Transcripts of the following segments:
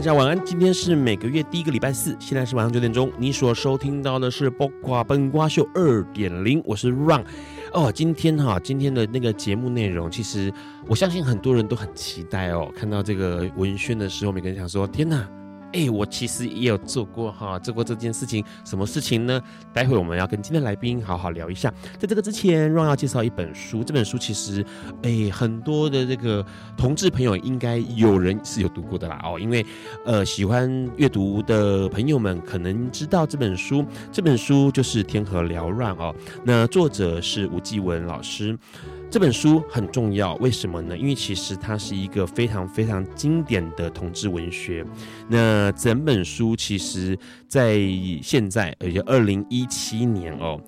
大家晚安，今天是每个月第一个礼拜四，现在是晚上九点钟。你所收听到的是《八卦本瓜秀》二点零，我是 Run。哦，今天哈，今天的那个节目内容，其实我相信很多人都很期待哦。看到这个文宣的时候，每个人想说：天哪！哎，我其实也有做过哈，做过这件事情，什么事情呢？待会我们要跟今天来宾好好聊一下。在这个之前让要介绍一本书，这本书其实，哎，很多的这个同志朋友应该有人是有读过的啦哦，因为呃，喜欢阅读的朋友们可能知道这本书，这本书就是《天河缭乱》哦，那作者是吴继文老师。这本书很重要，为什么呢？因为其实它是一个非常非常经典的同志文学。那整本书其实，在现在，也就二零一七年哦。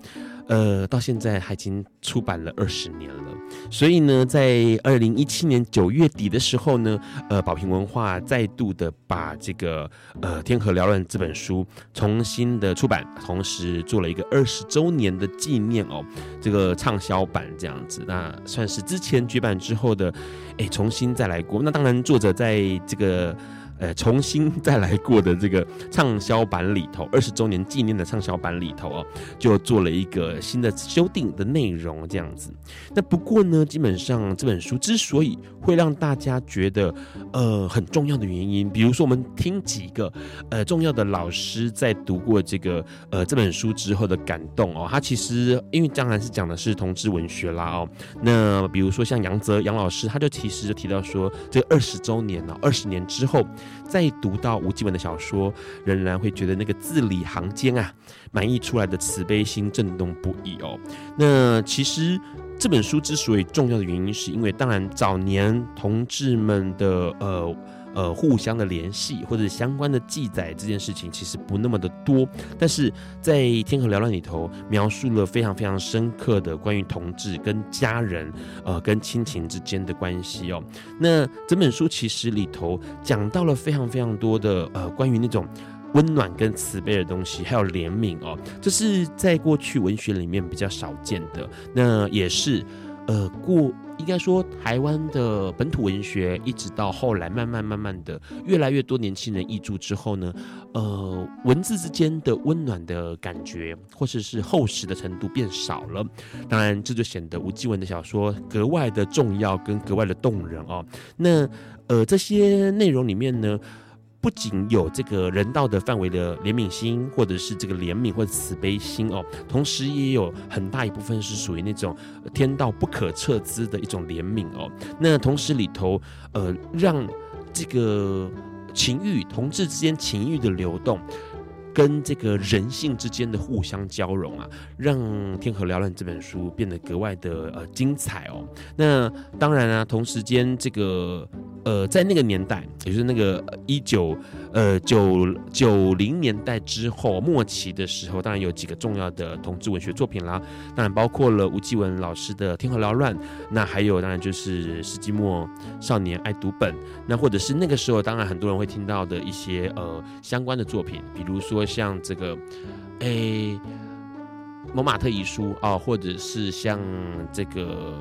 呃，到现在还已经出版了二十年了，所以呢，在二零一七年九月底的时候呢，呃，宝瓶文化再度的把这个呃《天河缭乱》这本书重新的出版，同时做了一个二十周年的纪念哦，这个畅销版这样子，那算是之前绝版之后的，哎，重新再来过。那当然，作者在这个。呃，重新再来过的这个畅销版里头，二十周年纪念的畅销版里头哦，就做了一个新的修订的内容，这样子。那不过呢，基本上这本书之所以会让大家觉得呃很重要的原因，比如说我们听几个呃重要的老师在读过这个呃这本书之后的感动哦，他其实因为当然是讲的是同志文学啦哦，那比如说像杨泽杨老师，他就其实就提到说，这二十周年了，二十年之后。再读到吴继文的小说，仍然会觉得那个字里行间啊，满溢出来的慈悲心震动不已哦。那其实这本书之所以重要的原因，是因为当然早年同志们的呃。呃，互相的联系或者相关的记载这件事情其实不那么的多，但是在《天河缭乱》里头描述了非常非常深刻的关于同志跟家人呃跟亲情之间的关系哦。那整本书其实里头讲到了非常非常多的呃关于那种温暖跟慈悲的东西，还有怜悯哦，这是在过去文学里面比较少见的。那也是呃过。应该说，台湾的本土文学一直到后来，慢慢慢慢的，越来越多年轻人译著之后呢，呃，文字之间的温暖的感觉，或者，是厚实的程度变少了。当然，这就显得吴继文的小说格外的重要跟格外的动人哦。那呃，这些内容里面呢，不仅有这个人道的范围的怜悯心，或者是这个怜悯或者慈悲心哦，同时也有很大一部分是属于那种天道不可测之的一种怜悯哦。那同时里头，呃，让这个情欲同志之间情欲的流动。跟这个人性之间的互相交融啊，让《天河缭乱》这本书变得格外的呃精彩哦。那当然啊，同时间这个呃，在那个年代，也就是那个一九呃九九零年代之后末期的时候，当然有几个重要的同志文学作品啦。当然包括了吴继文老师的《天河缭乱》，那还有当然就是世纪末少年爱读本，那或者是那个时候，当然很多人会听到的一些呃相关的作品，比如说。像这个，诶、欸，蒙马特遗书啊，或者是像这个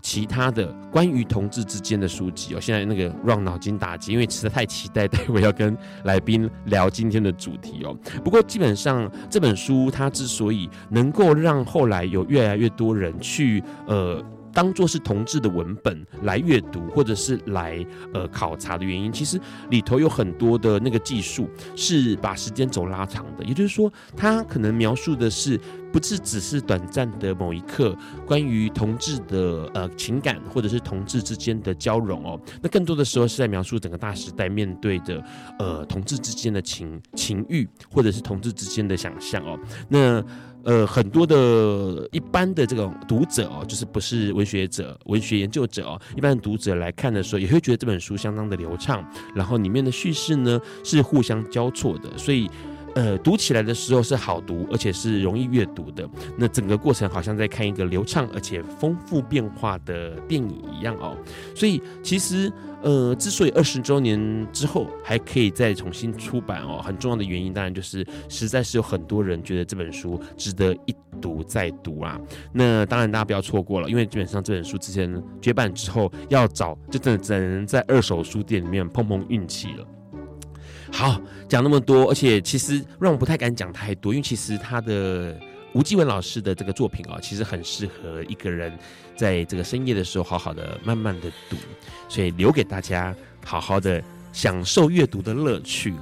其他的关于同志之间的书籍哦，现在那个让脑筋打结，因为实在太期待，待会要跟来宾聊今天的主题哦。不过基本上这本书它之所以能够让后来有越来越多人去呃。当做是同志的文本来阅读，或者是来呃考察的原因，其实里头有很多的那个技术是把时间轴拉长的。也就是说，它可能描述的是不是只是短暂的某一刻，关于同志的呃情感，或者是同志之间的交融哦。那更多的时候是在描述整个大时代面对的呃同志之间的情情欲，或者是同志之间的想象哦。那呃，很多的一般的这种读者哦，就是不是文学者、文学研究者哦，一般的读者来看的时候，也会觉得这本书相当的流畅，然后里面的叙事呢是互相交错的，所以。呃，读起来的时候是好读，而且是容易阅读的。那整个过程好像在看一个流畅而且丰富变化的电影一样哦。所以其实，呃，之所以二十周年之后还可以再重新出版哦，很重要的原因当然就是实在是有很多人觉得这本书值得一读再读啊。那当然大家不要错过了，因为基本上这本书之前绝版之后要找，就真的只能在二手书店里面碰碰运气了。好，讲那么多，而且其实让我不太敢讲太多，因为其实他的吴继文老师的这个作品啊，其实很适合一个人在这个深夜的时候好好的慢慢的读，所以留给大家好好的享受阅读的乐趣。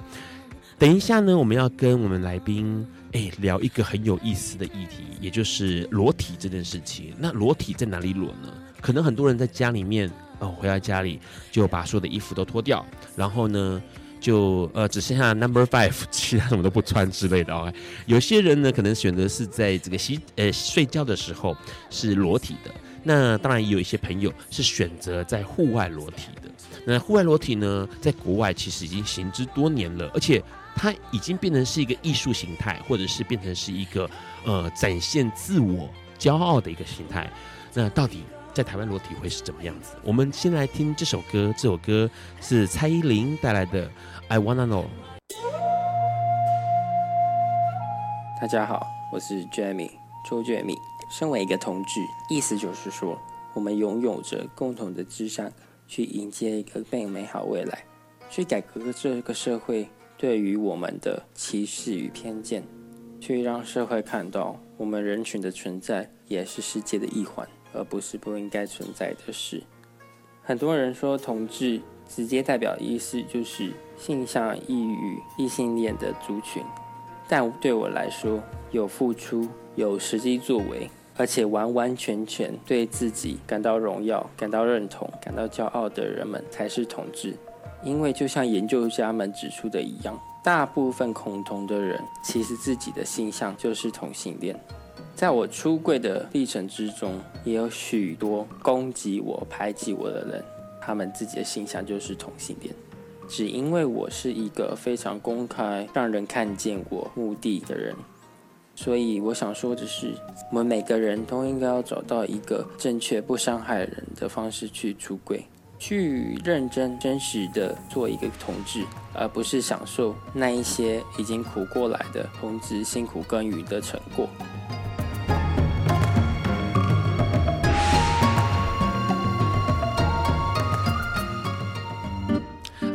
等一下呢，我们要跟我们来宾哎聊一个很有意思的议题，也就是裸体这件事情。那裸体在哪里裸呢？可能很多人在家里面哦，回到家里就把所有的衣服都脱掉，然后呢，就呃只剩下 number five，其他什么都不穿之类的哦。有些人呢，可能选择是在这个洗呃睡觉的时候是裸体的。那当然也有一些朋友是选择在户外裸体的。那户外裸体呢，在国外其实已经行之多年了，而且它已经变成是一个艺术形态，或者是变成是一个呃展现自我骄傲的一个形态。那到底？在台湾裸体会是怎么样子？我们先来听这首歌，这首歌是蔡依林带来的《I Wanna Know》。大家好，我是 Jamie 周俊敏。身为一个同志，意思就是说，我们拥有着共同的志向，去迎接一个更美好未来，去改革这个社会对于我们的歧视与偏见，去让社会看到我们人群的存在也是世界的一环。而不是不应该存在的事。很多人说同志直接代表意思就是性向异于异性恋的族群，但对我来说，有付出、有实际作为，而且完完全全对自己感到荣耀、感到认同、感到骄傲的人们才是同志。因为就像研究家们指出的一样，大部分恐同的人其实自己的性向就是同性恋。在我出柜的历程之中，也有许多攻击我、排挤我的人，他们自己的形象就是同性恋。只因为我是一个非常公开、让人看见我目的的人，所以我想说的是，我们每个人都应该要找到一个正确、不伤害人的方式去出柜，去认真、真实的做一个同志，而不是享受那一些已经苦过来的同志辛苦耕耘的成果。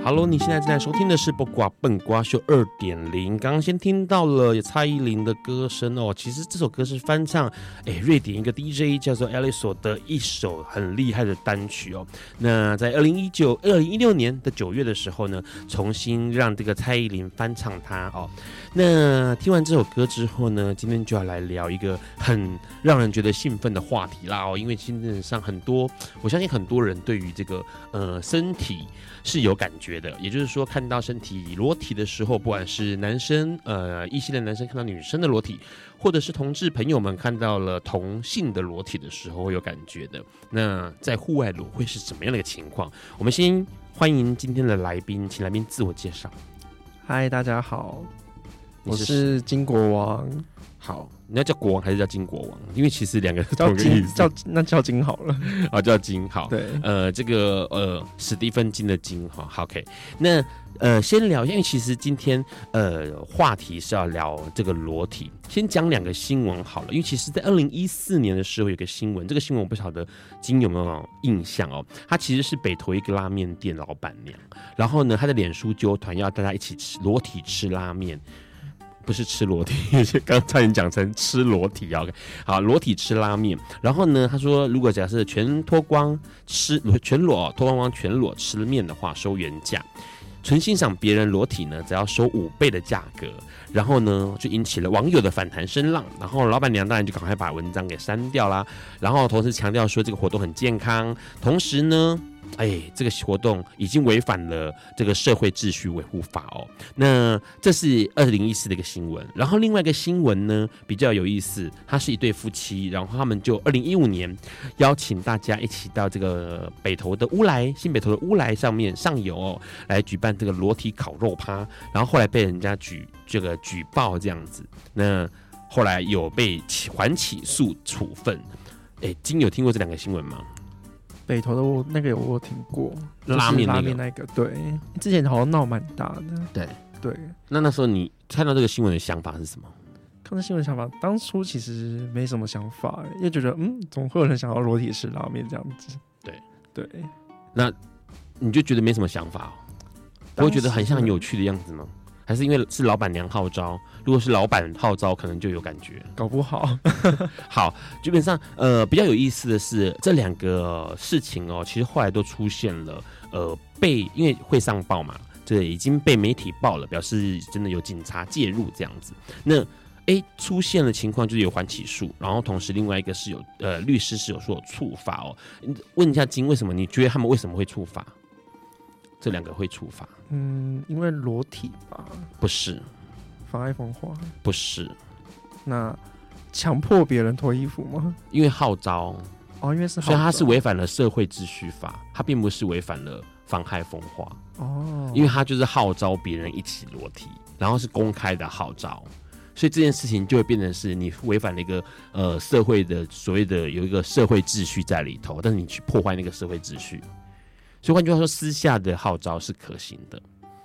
Hello，你现在正在收听的是《八卦笨瓜秀》二点零。刚刚先听到了蔡依林的歌声哦，其实这首歌是翻唱，诶，瑞典一个 DJ 叫做 Alice 的一首很厉害的单曲哦。那在二零一九、二零一六年的九月的时候呢，重新让这个蔡依林翻唱它哦。那听完这首歌之后呢，今天就要来聊一个很让人觉得兴奋的话题啦哦，因为基本上很多，我相信很多人对于这个呃身体是有感觉的，也就是说，看到身体裸体的时候，不管是男生呃异性的男生看到女生的裸体，或者是同志朋友们看到了同性的裸体的时候会有感觉的。那在户外裸会是怎么样的一个情况？我们先欢迎今天的来宾，请来宾自我介绍。嗨，大家好。我是金国王，好，你要叫国王还是叫金国王？因为其实两个同个意思，叫那叫金好了，啊，叫金好。对，呃，这个呃史蒂芬金的金哈，好，OK。那呃先聊，因为其实今天呃话题是要聊这个裸体，先讲两个新闻好了。因为其实，在二零一四年的时候有个新闻，这个新闻我不晓得金有没有印象哦。他其实是北投一个拉面店老板娘，然后呢，他的脸书揪团要大家一起吃裸体吃拉面。不是吃裸体，刚才你讲成吃裸体啊。OK，好，裸体吃拉面。然后呢，他说如果假设全脱光吃 全裸脱光光全裸吃面的话，收原价。纯欣赏别人裸体呢，只要收五倍的价格，然后呢，就引起了网友的反弹声浪。然后老板娘当然就赶快把文章给删掉啦。然后同时强调说这个活动很健康，同时呢。哎，这个活动已经违反了这个社会秩序维护法哦。那这是二零一四的一个新闻。然后另外一个新闻呢，比较有意思，他是一对夫妻，然后他们就二零一五年邀请大家一起到这个北投的乌来新北投的乌来上面上游哦，来举办这个裸体烤肉趴。然后后来被人家举这个举报这样子，那后来有被起还起诉处分。哎，金有听过这两个新闻吗？北投的我那个我有听过拉面拉面那个，对，之前好像闹蛮大的。对对，那那时候你看到这个新闻的想法是什么？看到新闻想法，当初其实没什么想法，因为觉得嗯，总会有人想要裸体吃拉面这样子。对对，那你就觉得没什么想法，不会觉得很像很有趣的样子吗？还是因为是老板娘号召？如果是老板号召，可能就有感觉。搞不好，好，基本上，呃，比较有意思的是，这两个事情哦，其实后来都出现了，呃，被因为会上报嘛，这已经被媒体报了，表示真的有警察介入这样子。那，哎，出现的情况就是有缓起诉，然后同时另外一个是有，呃，律师是有说有处罚哦。问一下金，为什么你觉得他们为什么会处罚？这两个会处罚？嗯，因为裸体吧？不是，妨碍风化？不是，那强迫别人脱衣服吗？因为号召哦，因为是号召，所以他是违反了社会秩序法，他并不是违反了妨害风化哦，因为他就是号召别人一起裸体，然后是公开的号召，所以这件事情就会变成是你违反了一个呃社会的所谓的有一个社会秩序在里头，但是你去破坏那个社会秩序。所以换句话说，私下的号召是可行的，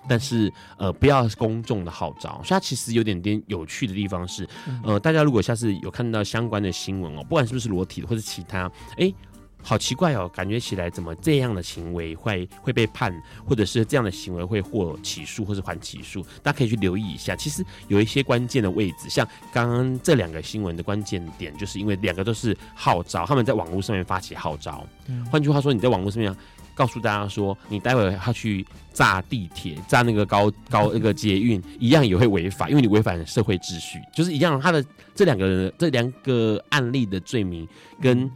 但是呃，不要公众的号召。所以它其实有点点有趣的地方是，呃，大家如果下次有看到相关的新闻哦，不管是不是裸体或者其他，哎、欸，好奇怪哦，感觉起来怎么这样的行为会会被判，或者是这样的行为会获起诉或是还起诉，大家可以去留意一下。其实有一些关键的位置，像刚刚这两个新闻的关键点，就是因为两个都是号召，他们在网络上面发起号召。换句话说，你在网络上面。告诉大家说，你待会要去炸地铁、炸那个高高那个捷运，一样也会违法，因为你违反社会秩序，就是一样。他的这两个人这两个案例的罪名，跟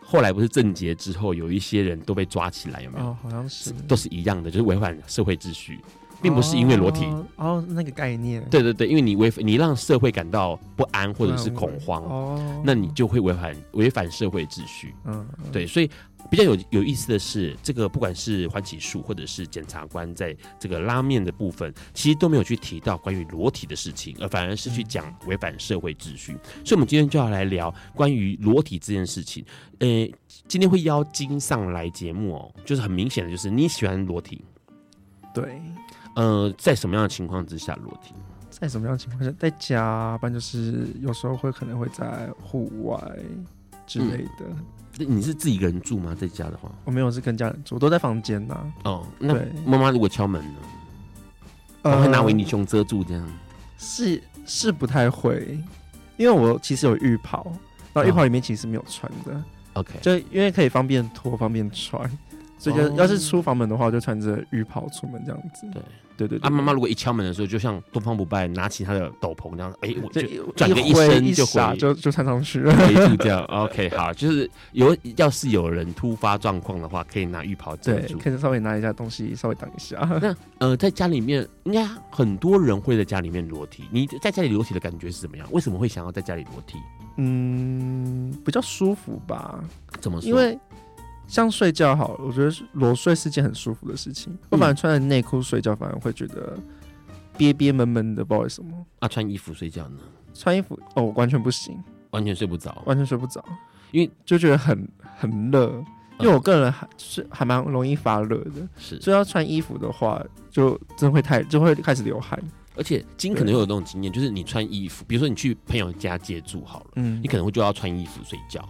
后来不是郑捷之后，有一些人都被抓起来，有没有？哦，好像是，都是一样的，就是违反社会秩序，并不是因为裸体。哦，哦，那个概念。对对对，因为你违你让社会感到不安或者是恐慌，哦，那你就会违反违反社会秩序。嗯，对，所以。比较有有意思的是，这个不管是缓起诉或者是检察官在这个拉面的部分，其实都没有去提到关于裸体的事情，而反而是去讲违反社会秩序。所以，我们今天就要来聊关于裸体这件事情。呃，今天会邀金上来节目哦，就是很明显的就是你喜欢裸体，对，呃，在什么样的情况之下裸体？在什么样的情况下？在家，不然就是有时候会可能会在户外之类的。嗯你是自己一个人住吗？在家的话，我没有，是跟家人住，我都在房间呐。哦，那妈妈如果敲门呢？我会拿维尼熊遮住这样？是是不太会，因为我其实有浴袍，然后浴袍里面其实没有穿的。OK，就因为可以方便脱，方便穿。所以，就要是出房门的话，就穿着浴袍出门这样子。对，对对对。啊，妈妈如果一敲门的时候，就像东方不败拿起他的斗篷这样，哎，我就转个一身就回，就就穿上去了。这样 OK，好，就是有要是有人突发状况的话，可以拿浴袍遮住，可以稍微拿一下东西，稍微挡一下。那呃，在家里面，应该很多人会在家里面裸体。你在家里裸体的感觉是怎么样？为什么会想要在家里裸体？嗯，比较舒服吧。怎么说？因为。像睡觉好了，我觉得裸睡是件很舒服的事情。我反而穿着内裤睡觉，反而会觉得憋憋闷闷的，不知道为什么。啊，穿衣服睡觉呢？穿衣服哦，完全不行，完全睡不着，完全睡不着，因为就觉得很很热。因为我个人还是还蛮容易发热的，是，所以要穿衣服的话，就真会太就会开始流汗。而且金可能有那种经验，就是你穿衣服，比如说你去朋友家借住好了，嗯，你可能会就要穿衣服睡觉。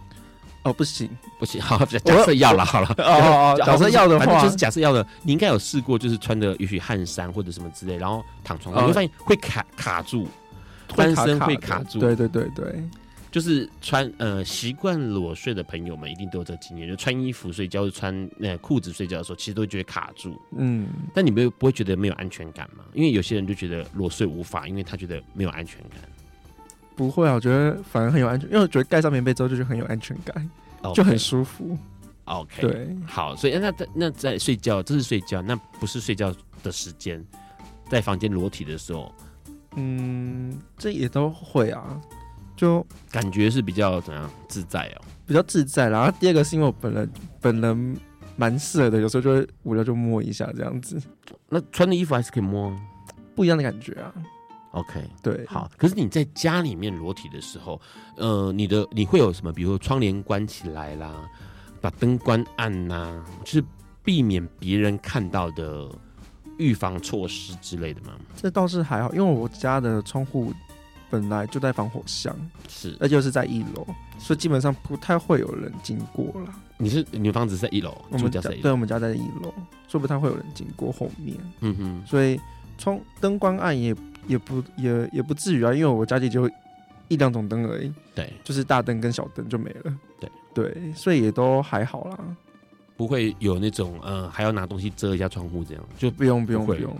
哦，不行不行，好，假设要了好了，哦哦，假设要的话，就是假设要的，你应该有试过，就是穿的也许汗衫或者什么之类，然后躺床上，你会发现会卡卡住，翻身会卡住。对对对对，就是穿呃习惯裸睡的朋友们一定都有这经验，就穿衣服睡觉，穿那裤子睡觉的时候，其实都会觉得卡住。嗯，但你们不会觉得没有安全感吗？因为有些人就觉得裸睡无法，因为他觉得没有安全感。不会啊，我觉得反而很有安全，因为我觉得盖上棉被之后就觉得很有安全感，okay. 就很舒服。OK，对，好，所以那在那在睡觉，这是睡觉，那不是睡觉的时间，在房间裸体的时候，嗯，这也都会啊，就感觉是比较怎样自在哦，比较自在。然后第二个是因为我本人本人蛮色的，有时候就会无聊就摸一下这样子。那穿的衣服还是可以摸，不一样的感觉啊。OK，对，好。可是你在家里面裸体的时候，呃，你的你会有什么？比如说窗帘关起来啦。把灯关暗呐、啊，就是避免别人看到的预防措施之类的吗？这倒是还好，因为我家的窗户本来就在防火箱，是，而且是在一楼，所以基本上不太会有人经过了。你是你的房子在一楼，我们家在对，我们家在一楼，所以不太会有人经过后面。嗯哼，所以窗灯光暗也也不也也不至于啊，因为我家里就一两种灯而已，对，就是大灯跟小灯就没了，对。对，所以也都还好啦，不会有那种呃，还要拿东西遮一下窗户这样，就不用不用不用。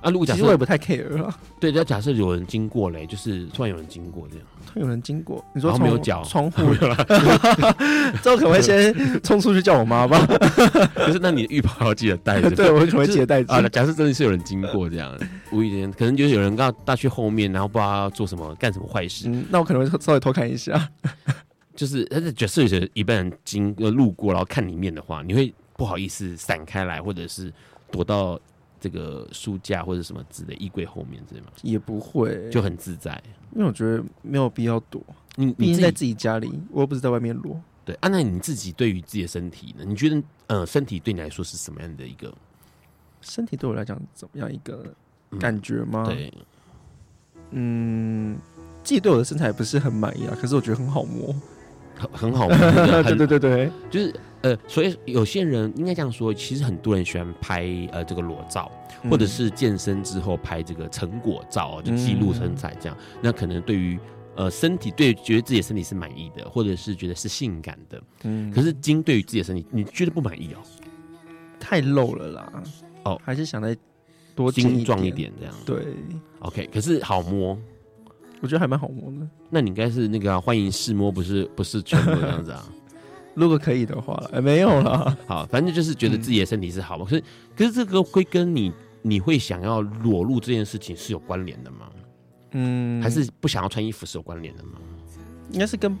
啊，如果假设我也不太 care 了。对，要假设有人经过嘞，就是突然有人经过这样，突然有人经过，你说没有脚窗户，这我可能会先冲出去叫我妈吧。可是那你的浴袍要记得带着，对，我可能会记得带着。啊，假设真的是有人经过这样，无意间可能就是有人刚大去后面，然后不知道要做什么，干什么坏事。嗯，那我可能会稍微偷看一下。就是，但是假设有一般人经呃路过，然后看里面的话，你会不好意思闪开来，或者是躲到这个书架或者什么之类衣柜后面，对吗？也不会，就很自在。因为我觉得没有必要躲。你毕竟在自己家里，我又不是在外面裸。对啊，那你自己对于自己的身体呢？你觉得呃，身体对你来说是什么样的一个？身体对我来讲怎么样一个感觉吗？嗯、对，嗯，自己对我的身材不是很满意啊，可是我觉得很好摸。很好玩，对对 对对，就是呃，所以有些人应该这样说，其实很多人喜欢拍呃这个裸照，或者是健身之后拍这个成果照，就记录身材这样。那可能对于呃身体，对觉得自己的身体是满意的，或者是觉得是性感的，嗯。可是金对于自己的身体，你觉得不满意哦？太露了啦，哦，还是想再多精壮一点这样。对，OK，可是好摸。我觉得还蛮好摸的。那你应该是那个、啊、欢迎试摸，不是不是全部这样子啊？如果可以的话，哎，没有啦。好，反正就是觉得自己的身体是好嘛。可是可是这个会跟你你会想要裸露这件事情是有关联的吗？嗯，还是不想要穿衣服是有关联的吗？应该是跟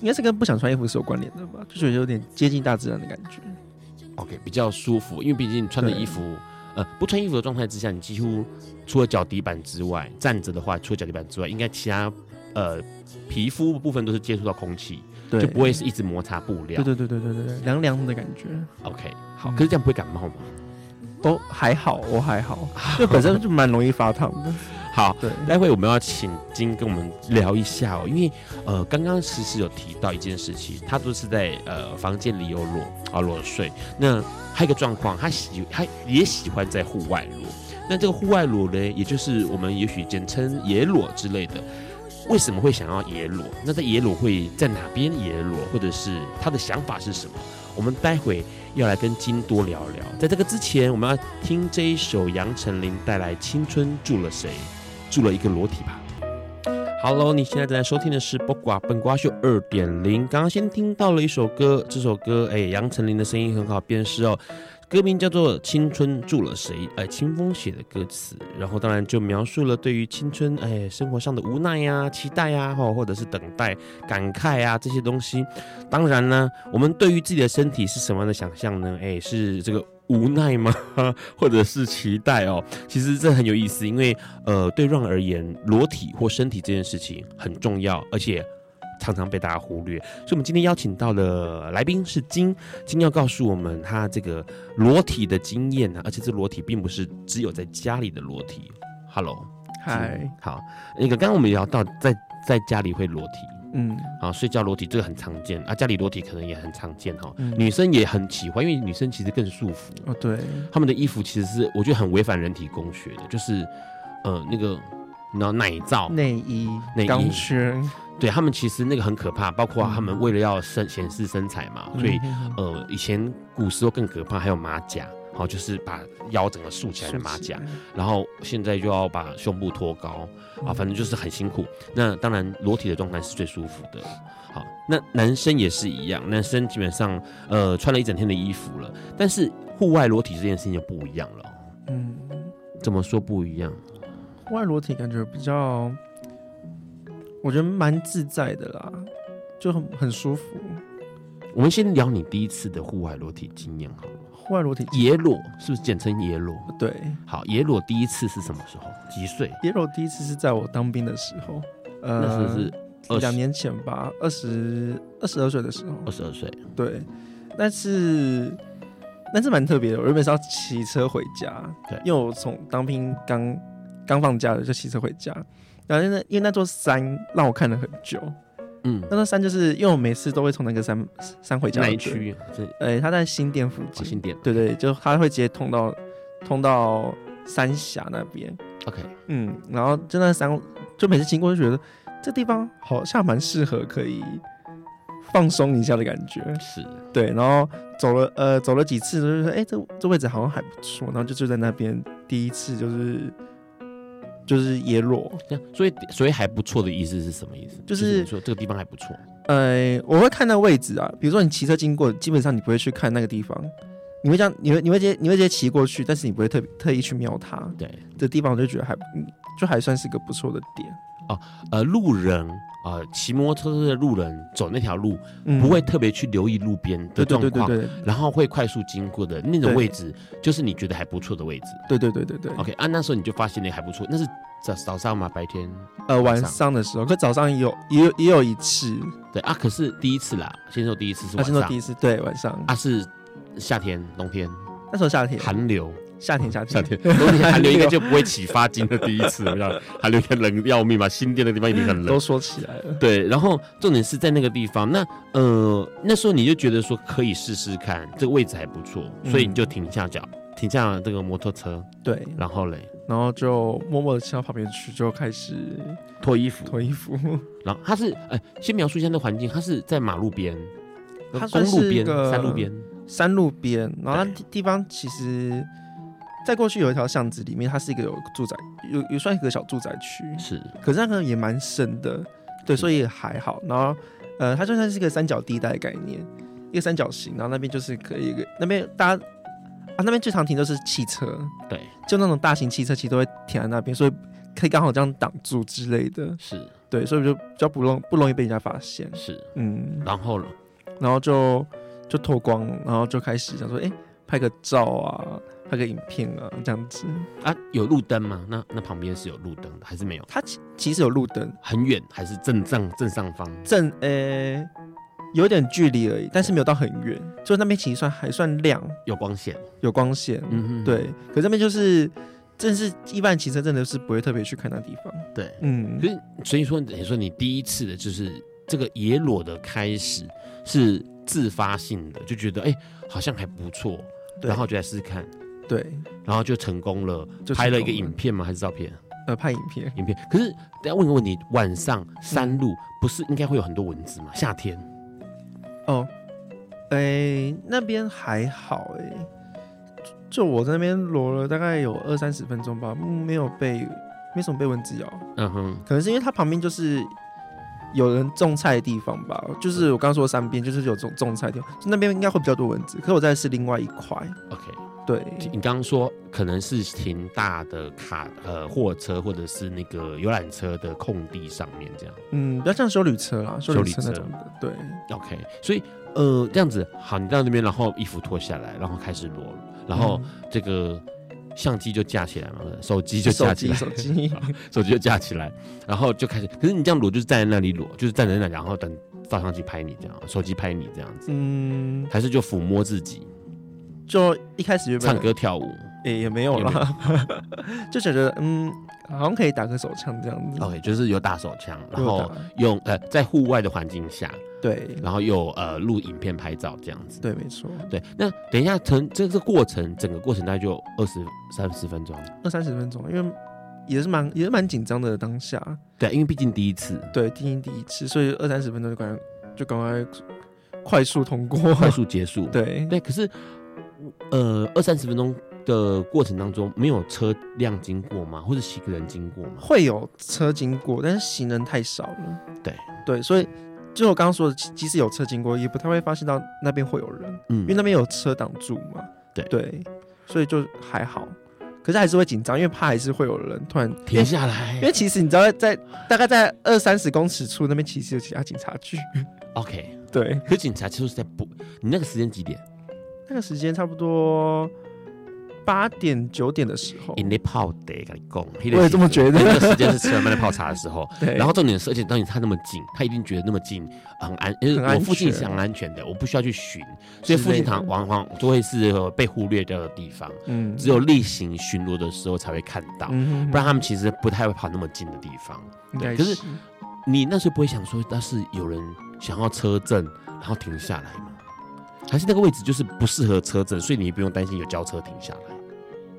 应该是跟不想穿衣服是有关联的吧？就觉得有点接近大自然的感觉。OK，比较舒服，因为毕竟穿的衣服。呃，不穿衣服的状态之下，你几乎除了脚底板之外，站着的话，除了脚底板之外，应该其他呃皮肤部分都是接触到空气，就不会是一直摩擦布料。对对对对对对，凉凉的感觉。OK，好，可是这样不会感冒吗？都还好，我还好，就本身就蛮容易发烫的。好，对，待会我们要请金跟我们聊一下哦，因为呃，刚刚其实有提到一件事情，他都是在呃房间里有裸啊裸睡，那还有一个状况，他喜他也喜欢在户外裸，那这个户外裸呢，也就是我们也许简称野裸之类的，为什么会想要野裸？那在野裸会在哪边野裸，或者是他的想法是什么？我们待会要来跟金多聊聊。在这个之前，我们要听这一首杨丞琳带来《青春住了谁》。住了一个裸体吧。Hello，你现在正在收听的是《播瓜笨瓜秀》二点零。刚刚先听到了一首歌，这首歌哎，杨丞琳的声音很好辨识哦。歌名叫做《青春住了谁》，哎，清风写的歌词，然后当然就描述了对于青春哎生活上的无奈呀、期待呀、或或者是等待、感慨啊这些东西。当然呢，我们对于自己的身体是什么样的想象呢？哎，是这个。无奈吗？或者是期待哦？其实这很有意思，因为呃，对 Ron 而言，裸体或身体这件事情很重要，而且常常被大家忽略。所以，我们今天邀请到的来宾是金，金要告诉我们他这个裸体的经验啊，而且这裸体并不是只有在家里的裸体。Hello，嗨，好，那个刚刚我们聊到在在家里会裸体。嗯，啊，睡觉裸体这个很常见。啊，家里裸体可能也很常见哈、嗯。女生也很喜欢，因为女生其实更束缚哦。对，他们的衣服其实是我觉得很违反人体工学的，就是呃那个然后奶罩、内衣、内衣。钢圈，对他们其实那个很可怕，包括他们为了要身显示身材嘛，所以呃以前古时候更可怕，还有马甲。好，就是把腰整个竖起来的马甲，然后现在就要把胸部托高啊，反正就是很辛苦。那当然，裸体的状态是最舒服的。好，那男生也是一样，男生基本上呃穿了一整天的衣服了，但是户外裸体这件事情就不一样了。嗯，怎么说不一样？户外裸体感觉比较，我觉得蛮自在的啦，就很很舒服。我们先聊你第一次的户外裸体经验好了。户外裸体野裸是不是简称野裸？对，好，野裸第一次是什么时候？几岁？野裸第一次是在我当兵的时候，呃，那时候是两年前吧，二十二十二岁的时候，二十二岁，对，但是但是蛮特别的，我原本是要骑车回家，对，因为我从当兵刚刚放假了就骑车回家，然后那因为那座山让我看了很久。嗯，那座山就是因为我每次都会从那个山山回家。哪一区？呃，他在新店附近。新店。对对，就他会直接通到通到三峡那边。OK。嗯，然后就那山，就每次经过就觉得这地方好像蛮适合可以放松一下的感觉。是。对，然后走了呃走了几次，就是说哎这这位置好像还不错，然后就住在那边第一次就是。就是耶洛，所以所以还不错的意思是什么意思？就是说这个地方还不错。呃，我会看那位置啊，比如说你骑车经过，基本上你不会去看那个地方，你会这样，你会你会直接你会直接骑过去，但是你不会特别特意去瞄它。对，这地方我就觉得还就还算是个不错的点。哦，呃，路人啊，骑摩托车的路人走那条路，不会特别去留意路边的状况，然后会快速经过的那种位置，就是你觉得还不错的位置。对对对对对。OK，啊，那时候你就发现那还不错，那是早早上吗？白天？呃，晚上的时候，可早上也有也有也有一次。对啊，可是第一次啦，先说第一次是晚上。先说第一次，对，晚上。啊，是夏天、冬天？那时候夏天。寒流。夏天，夏天，夏天，冬天寒流应该就不会起发金的第一次，我想寒流天冷要命嘛，新店的地方一定很冷。都说起来了，对，然后重点是在那个地方，那呃那时候你就觉得说可以试试看，这个位置还不错，所以你就停下脚，停下了这个摩托车，对，然后嘞，然后就默默的骑到旁边去，就开始脱衣服，脱衣服，然后他是哎，先描述一下那个环境，他是在马路边，它公路边，山路边，山路边，然后那地方其实。再过去有一条巷子，里面它是一个有住宅，有有算一个小住宅区，是，可是那个也蛮深的，对，所以也还好。然后，呃，它就算是一个三角地带概念，一个三角形，然后那边就是可以一个那边大家啊，那边最常停都是汽车，对，就那种大型汽车其实都会停在那边，所以可以刚好这样挡住之类的，是对，所以就比较不容不容易被人家发现，是，嗯，然后呢，然后就就脱光，然后就开始想说，哎、欸，拍个照啊。拍个影片啊，这样子啊，有路灯吗？那那旁边是有路灯的，还是没有？它其其实有路灯，很远还是正上正上方？正呃、欸，有点距离而已，但是没有到很远，就那边其实算还算亮，有光线，有光线，嗯哼，对。可是那边就是，正是一般骑车真的是不会特别去看那地方，对，嗯。所以所以说，你说你第一次的就是这个野裸的开始是自发性的，就觉得哎、欸，好像还不错，然后就来试试看。对，然后就成功了，就拍了一个影片吗？还是照片？呃，拍影片，影片。可是，等下问个问题：晚上山路不是应该会有很多蚊子吗？夏天？哦，哎，那边还好哎，就我在那边裸了大概有二三十分钟吧，没有被，没什么被蚊子咬。嗯哼，可能是因为它旁边就是有人种菜的地方吧，就是我刚刚说的山边，就是有种种菜的地方，那边应该会比较多蚊子。可是我在的是另外一块。OK。对，你刚刚说可能是停大的卡呃货车或者是那个游览车的空地上面这样，嗯，比较像休旅车啦，修旅车那种的，对，OK，所以呃这样子好，你到那边然后衣服脱下来，然后开始裸，然后这个相机就架起来嘛，手机就架起来，手机 手机。就架起来，然后就开始，可是你这样裸就是站在那里裸，就是站在那里，然后等照相机拍你这样，手机拍你这样子，嗯，还是就抚摸自己。就一开始就唱歌跳舞，也、欸、也没有了，就觉得嗯，好像可以打个手枪这样子。OK，就是有打手枪，然后用呃在户外的环境下，对，然后有呃录影片拍照这样子。对，没错。对，那等一下，成这个过程整个过程大概就二十三十分钟，二三十分钟，因为也是蛮也是蛮紧张的当下。对，因为毕竟第一次，对，毕竟第一次，所以二三十分钟就赶快就赶快快速通过，快速结束。对对，可是呃，二三十分钟的过程当中没有车辆经过吗？或者行人经过吗？会有车经过，但是行人太少了。对对，所以就我刚刚说的，即使有车经过，也不太会发现到那边会有人，嗯，因为那边有车挡住嘛。对对，所以就还好。可是还是会紧张，因为怕还是会有人突然停下来。因为其实你知道在，在大概在二三十公尺处那边，其实有其他警察局。OK，对。可是警察就是在不，你那个时间几点？那个时间差不多。八点九点的时候，因为泡的跟你讲，我也这么觉得。那个时间是吃完饭在泡茶的时候，对。然后重点是，而且当你他那么近，他一定觉得那么近很安，因为我附近是很安全的，我不需要去寻，所以附近常往往都会是被忽略掉的地方。嗯。只有例行巡逻的时候才会看到，不然他们其实不太会跑那么近的地方。对。可是你那时候不会想说，那是有人想要车震，然后停下来吗？还是那个位置就是不适合车震，所以你也不用担心有轿车停下来。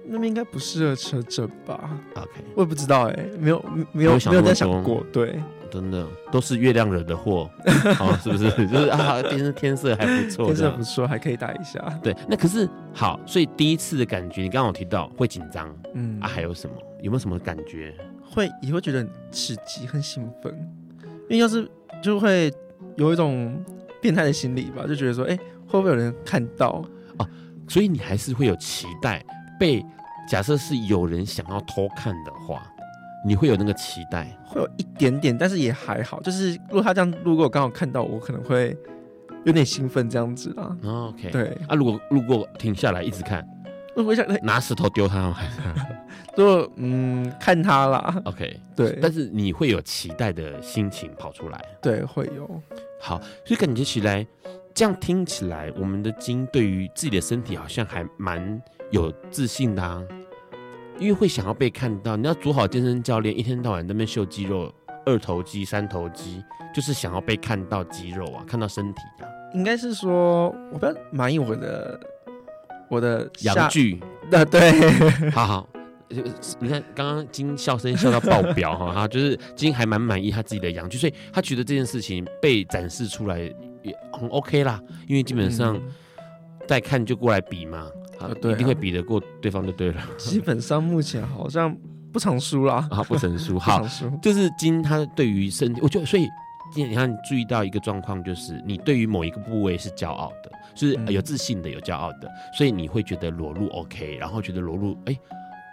那边应该不适合车震吧？OK，我也不知道哎、欸，没有没有没有在想过，对，真的都是月亮惹的祸，好 是不是？就是啊，天天色还不错，天色不错，还可以打一下。对，那可是好，所以第一次的感觉，你刚刚有提到会紧张，嗯啊，还有什么？有没有什么感觉？会也会觉得很刺激、很兴奋，因为要是就会有一种变态的心理吧，就觉得说，哎、欸，会不会有人看到啊？所以你还是会有期待。被假设是有人想要偷看的话，你会有那个期待？会有一点点，但是也还好。就是如果他这样，如果我刚好看到，我可能会有点兴奋这样子啦。OK，对啊，如果如果停下来一直看，我想拿石头丢他，就 嗯看他啦。OK，对，但是你会有期待的心情跑出来，对，会有。好，所以感觉起来，这样听起来，我们的金对于自己的身体好像还蛮。有自信的啊，因为会想要被看到。你要做好健身教练，一天到晚在那边秀肌肉，二头肌、三头肌，就是想要被看到肌肉啊，看到身体啊。应该是说，我比较满意我的我的阳具。那对，好好，你看刚刚金笑声笑到爆表哈，哈，就是金还蛮满意他自己的阳具，所以他觉得这件事情被展示出来也很 OK 啦，因为基本上再看就过来比嘛。啊，对，一定会比得过对方就对了。基本上目前好像不常输啦。啊，不曾 输，好，就是金他对于身体，我觉得所以你看，你注意到一个状况，就是你对于某一个部位是骄傲的，就是有自信的，有骄傲的，所以你会觉得裸露 OK，然后觉得裸露哎。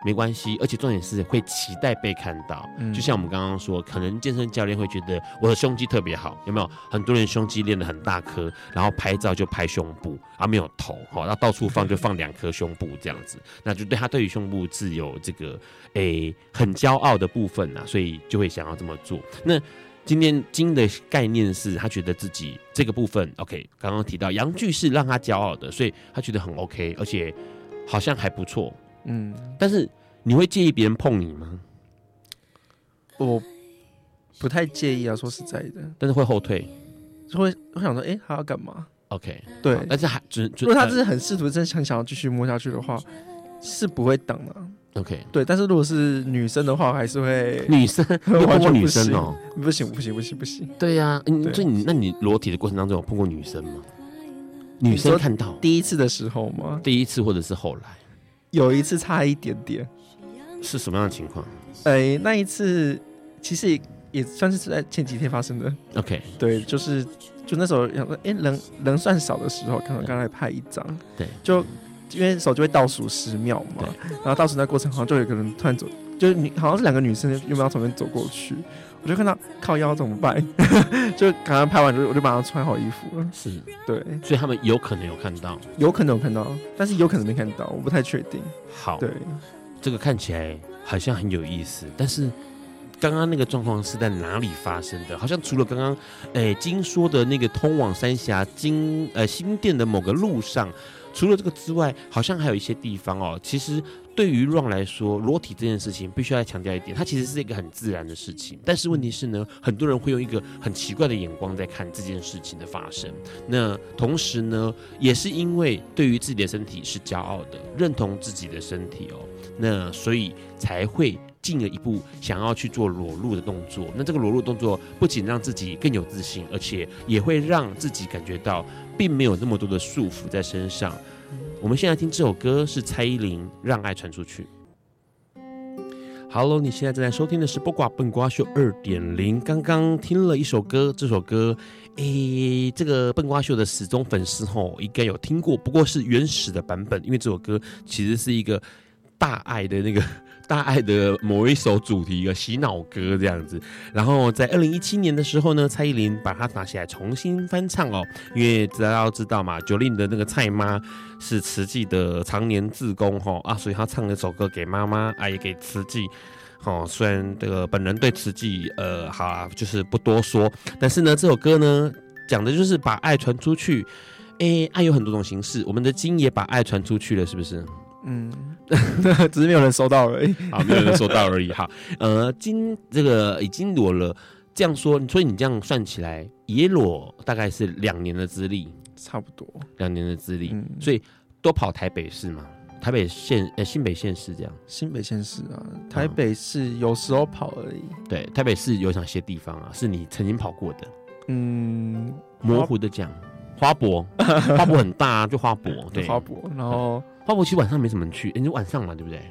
没关系，而且重点是会期待被看到。嗯，就像我们刚刚说，可能健身教练会觉得我的胸肌特别好，有没有？很多人胸肌练得很大颗，然后拍照就拍胸部，而没有头，好，然后到处放就放两颗胸部这样子，那就对他对于胸部是有这个诶、欸、很骄傲的部分呐，所以就会想要这么做。那今天金的概念是他觉得自己这个部分 OK，刚刚提到阳具是让他骄傲的，所以他觉得很 OK，而且好像还不错。嗯，但是你会介意别人碰你吗？我不太介意啊，说实在的。但是会后退，就会我想说，哎、欸，他要干嘛？OK，对。但是还只如果他只是很试图，真想想要继续摸下去的话，是不会等的。OK，对。但是如果是女生的话，还是会女生，你碰过女生哦？不行不行不行不行。对呀、啊，嗯，所以你那你裸体的过程当中有碰过女生吗？女生看到第一次的时候吗？第一次或者是后来？有一次差一点点，是什么样的情况？哎、欸，那一次其实也，也算是在前几天发生的。OK，对，就是就那时候想说，哎、欸，人人算少的时候，看到刚才拍一张，对，就因为手就会倒数十秒嘛，然后倒数那过程好像就有个人突然走，就是你好像是两个女生，有没有从那边走过去？我就看到靠腰怎么办？就刚刚拍完就我就马上穿好衣服了。是对，所以他们有可能有看到，有可能有看到，但是有可能没看到，我不太确定。好，对，这个看起来好像很有意思，但是刚刚那个状况是在哪里发生的？好像除了刚刚诶金说的那个通往三峡金呃新店的某个路上，除了这个之外，好像还有一些地方哦，其实。对于 Ron 来说，裸体这件事情必须要强调一点，它其实是一个很自然的事情。但是问题是呢，很多人会用一个很奇怪的眼光在看这件事情的发生。那同时呢，也是因为对于自己的身体是骄傲的，认同自己的身体哦，那所以才会进了一步想要去做裸露的动作。那这个裸露动作不仅让自己更有自信，而且也会让自己感觉到并没有那么多的束缚在身上。我们现在听这首歌是蔡依林《让爱传出去》。Hello，你现在正在收听的是《不挂笨瓜秀》二点零。刚刚听了一首歌，这首歌，诶，这个笨瓜秀的死忠粉丝吼应该有听过，不过是原始的版本，因为这首歌其实是一个大爱的那个。大爱的某一首主题的洗脑歌这样子，然后在二零一七年的时候呢，蔡依林把它拿起来重新翻唱哦，因为大家要知道嘛，Jolin 的那个蔡妈是慈济的常年志工哈啊，所以她唱了一首歌给妈妈啊，也给慈济，哦，虽然这个本人对慈济呃好啊，就是不多说，但是呢，这首歌呢讲的就是把爱传出去，哎，爱有很多种形式，我们的金也把爱传出去了，是不是？嗯，只是没有人收到而已。好，没有人收到而已。好，呃，今这个已经裸了，这样说，所以你这样算起来，也裸大概是两年的资历，差不多两年的资历。嗯，所以都跑台北市嘛，台北县呃新北县市这样。新北县市啊，台北市有时候跑而已。嗯、对，台北市有哪些地方啊？是你曾经跑过的？嗯，模糊的讲，花博，花博很大啊，就花博，对，花博，然后。花博其实晚上没什么人去，你、欸、晚上嘛，对不对？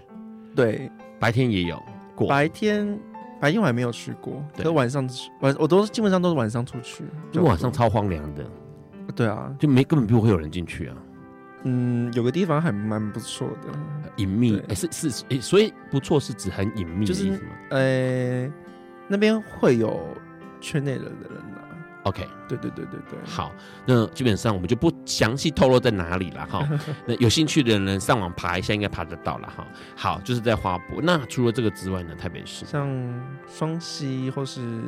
对，白天也有过。白天白天我还没有去过，可是晚上晚我都基本上都是晚上出去，因为晚上超荒凉的。对啊，就没根本不会有人进去啊。嗯，有个地方还蛮不错的，隐秘。哎、欸，是是、欸，所以不错是指很隐秘？就是呃，那边会有圈内人的人。OK，对对对对对，好，那基本上我们就不详细透露在哪里了哈。那有兴趣的人上网爬一下，应该爬得到了哈。好，就是在花博。那除了这个之外呢，台北市像双溪或是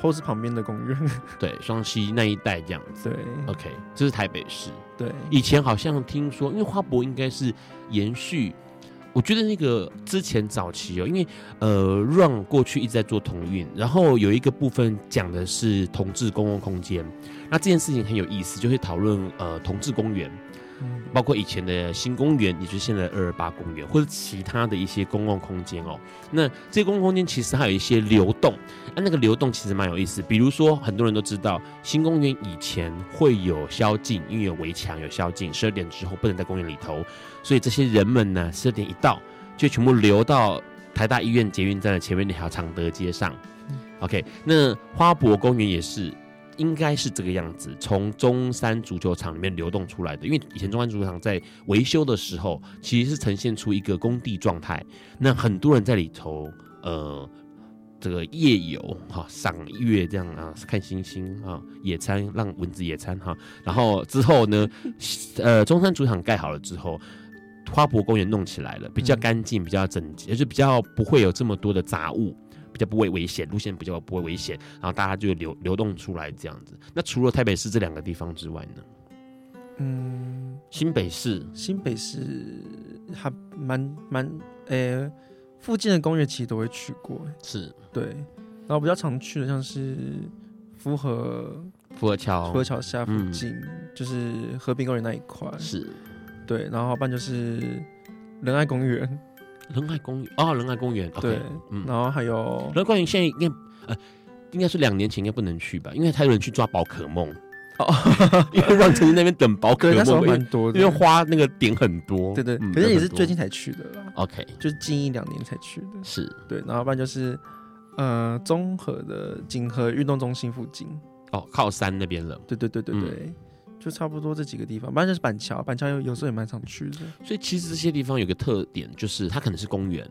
或是旁边的公园，对，双溪那一带这样子。对，OK，这是台北市。对，以前好像听说，因为花博应该是延续。我觉得那个之前早期哦，因为呃，Run 过去一直在做同运，然后有一个部分讲的是同志公共空间，那这件事情很有意思，就会讨论呃同志公园。包括以前的新公园，也就是现在的二二八公园，或者其他的一些公共空间哦。那这些公共空间其实还有一些流动，那那个流动其实蛮有意思。比如说，很多人都知道新公园以前会有宵禁，因为有围墙有宵禁，十二点之后不能在公园里头，所以这些人们呢，十二点一到就全部流到台大医院捷运站的前面那条常德街上。OK，那花博公园也是。应该是这个样子，从中山足球场里面流动出来的。因为以前中山足球场在维修的时候，其实是呈现出一个工地状态。那很多人在里头，呃，这个夜游哈，赏月这样啊，看星星啊，野餐让蚊子野餐哈。然后之后呢，呃，中山足球场盖好了之后，花博公园弄起来了，比较干净，比较整洁，而且比较不会有这么多的杂物。比较不会危险，路线比较不会危险，然后大家就流流动出来这样子。那除了台北市这两个地方之外呢？嗯，新北市，新北市还蛮蛮呃，附近的公园其实都会去过，是对。然后比较常去的像是福和福和桥，福和桥下附近，嗯、就是和平公园那一块，是对。然后不然就是仁爱公园。仁爱公园哦，仁爱公园对，嗯，然后还有仁爱公园现在应该呃，应该是两年前应该不能去吧，因为太多人去抓宝可梦哦，因为让城那边等宝可梦蛮多的，因为花那个点很多，对对，可是也是最近才去的啦，OK，就是近一两年才去的，是。对，然后不然就是呃，综合的锦和运动中心附近，哦，靠山那边了，对对对对对。就差不多这几个地方，反正就是板桥，板桥有有时候也蛮常去的。所以其实这些地方有个特点，就是它可能是公园，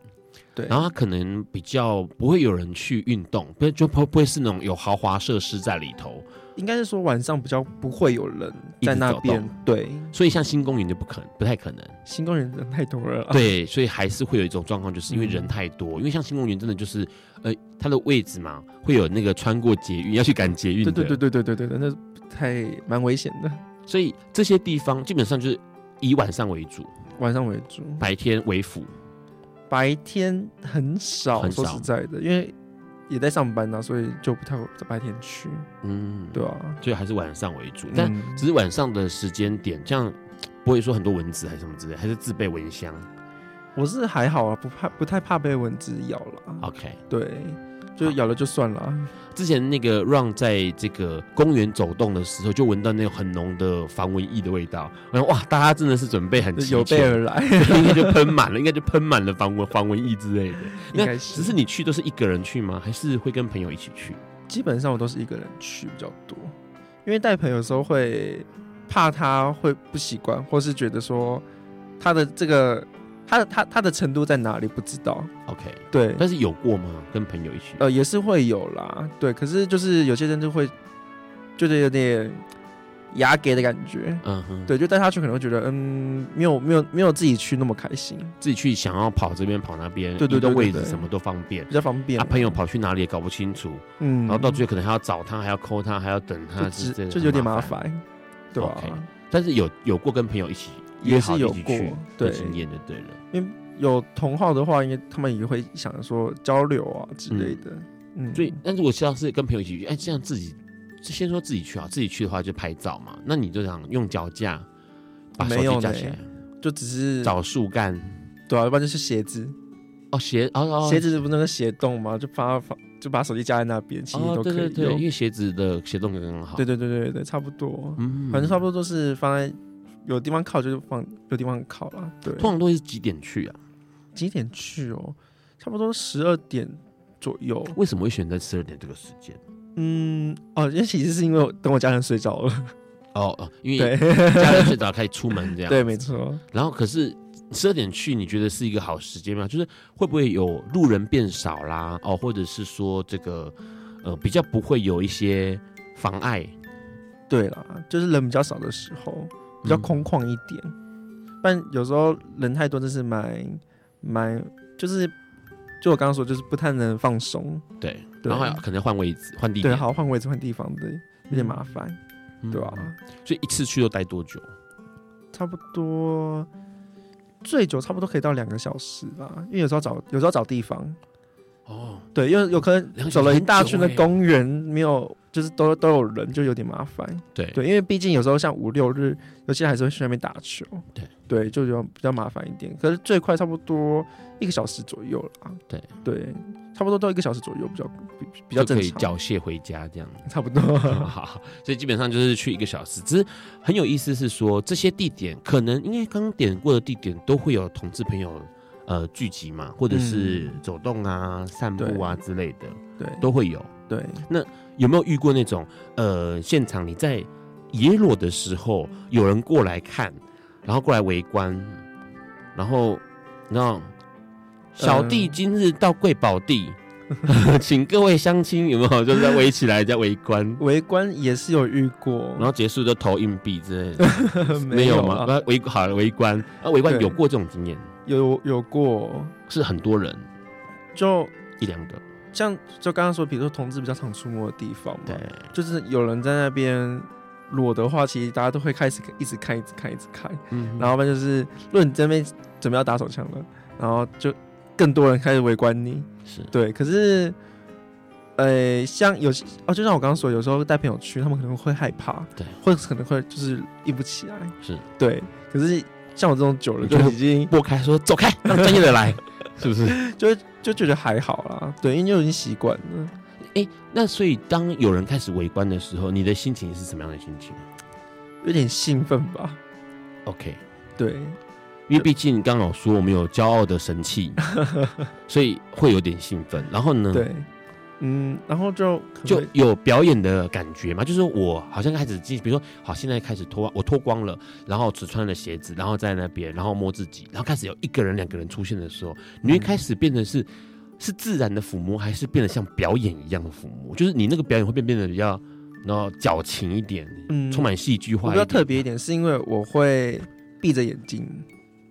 对，然后它可能比较不会有人去运动，不就不不会是那种有豪华设施在里头。应该是说晚上比较不会有人在那边，对。所以像新公园就不可能，不太可能。新公园人太多了，对，所以还是会有一种状况，就是因为人太多。嗯、因为像新公园真的就是，呃，它的位置嘛，会有那个穿过捷运要去赶捷运的，对对对对对对对，那。太蛮危险的，所以这些地方基本上就是以晚上为主，晚上为主，白天为辅。白天很少，很少，说实在的，因为也在上班啊，所以就不太会在白天去。嗯，对啊，所以还是晚上为主，但只是晚上的时间点，这样不会说很多蚊子还是什么之类，还是自备蚊香。我是还好啊，不怕，不太怕被蚊子咬了。OK，对，就咬了就算了。之前那个 Ron 在这个公园走动的时候，就闻到那种很浓的防蚊液的味道。然后哇，大家真的是准备很有备而来，应该就喷满了，应该就喷满了防蚊防蚊液之类的。应该是。只是你去都是一个人去吗？还是会跟朋友一起去？基本上我都是一个人去比较多，因为带朋友的时候会怕他会不习惯，或是觉得说他的这个。他的他他的程度在哪里不知道？OK，对，但是有过吗？跟朋友一起？呃，也是会有啦，对。可是就是有些人就会就是有点牙给的感觉，嗯哼，对，就带他去可能会觉得，嗯，没有没有没有自己去那么开心，自己去想要跑这边跑那边，对对对，位置什么都方便，比较方便。他朋友跑去哪里也搞不清楚，嗯，然后到最后可能还要找他，还要 call 他，还要等他，就就有点麻烦，对吧？但是有有过跟朋友一起。也是有过对。经验的，对了，因为有同号的话，应该他们也会想说交流啊之类的，嗯，所以，但如果是要是跟朋友一起去，哎，这样自己先说自己去啊，自己去的话就拍照嘛，那你就想用脚架把手机架起来，就只是找树干，对啊，要不然就是鞋子，哦鞋哦哦。鞋子不那个鞋洞吗？就发发就把手机架在那边，其实都可以用，因为鞋子的鞋洞刚刚好，对对对对对，差不多，嗯，反正差不多都是放在。有地方靠就放，有地方靠了。对，通常都是几点去啊？几点去哦？差不多十二点左右。为什么会选择十二点这个时间？嗯，哦，因为其实是因为我等我家人睡着了。哦哦，因为家人睡着可以出门这样。对，没错。然后可是十二点去，你觉得是一个好时间吗？就是会不会有路人变少啦？哦，或者是说这个呃比较不会有一些妨碍？对啦，就是人比较少的时候。比较空旷一点，但、嗯、有时候人太多，就是蛮蛮，就是就我刚刚说，就是不太能放松。对，对然后可能换位置、换地方。对，好换位置、换地方的，有点麻烦，嗯、对吧、啊？所以一次去都待多久？差不多最久差不多可以到两个小时吧，因为有时候找有时候找地方。哦，对，因为有可能走了一大圈的公园，没有。就是都都有人，就有点麻烦。对对，因为毕竟有时候像五六日，有些还是会去那边打球。对对，就比较比较麻烦一点。可是最快差不多一个小时左右了。对对，差不多都一个小时左右，比较比比较正常。可以缴械回家这样。差不多。好，所以基本上就是去一个小时。只是很有意思是说，这些地点可能因为刚刚点过的地点都会有同志朋友呃聚集嘛，或者是走动啊、嗯、散步啊之类的，对，都会有。对，那。有没有遇过那种呃，现场你在野裸的时候，有人过来看，然后过来围观，然后你知道，小弟今日到贵宝地，嗯、请各位乡亲有没有就是在围起来在围观？围观也是有遇过，然后结束就投硬币之类的，没有吗？围好了围观，啊围观有过这种经验？有有过，是很多人，就一两个。像就刚刚说，比如说同志比较常出没的地方嘛，对，就是有人在那边裸的话，其实大家都会开始一直看，一直看，一直看。嗯，然后呢，就是如果你这边准备要打手枪了，然后就更多人开始围观你。是对，可是，呃，像有些哦，就像我刚刚说，有时候带朋友去，他们可能会害怕，对，或者可能会就是硬不起来。是对，可是像我这种久了，就已经拨开说走开，让专业的来。是不是就就觉得还好啦？对，因为就已经习惯了。哎、欸，那所以当有人开始围观的时候，你的心情是什么样的心情？有点兴奋吧。OK，对，因为毕竟刚好说我们有骄傲的神器，所以会有点兴奋。然后呢？对。嗯，然后就就有表演的感觉嘛，就是我好像开始进，比如说好，现在开始脱，我脱光了，然后只穿了鞋子，然后在那边，然后摸自己，然后开始有一个人、两个人出现的时候，你会开始变成是、嗯、是自然的抚摸，还是变得像表演一样的抚摸？就是你那个表演会变变得比较然后矫情一点，嗯，充满戏剧化。比较特别一点，是因为我会闭着眼睛。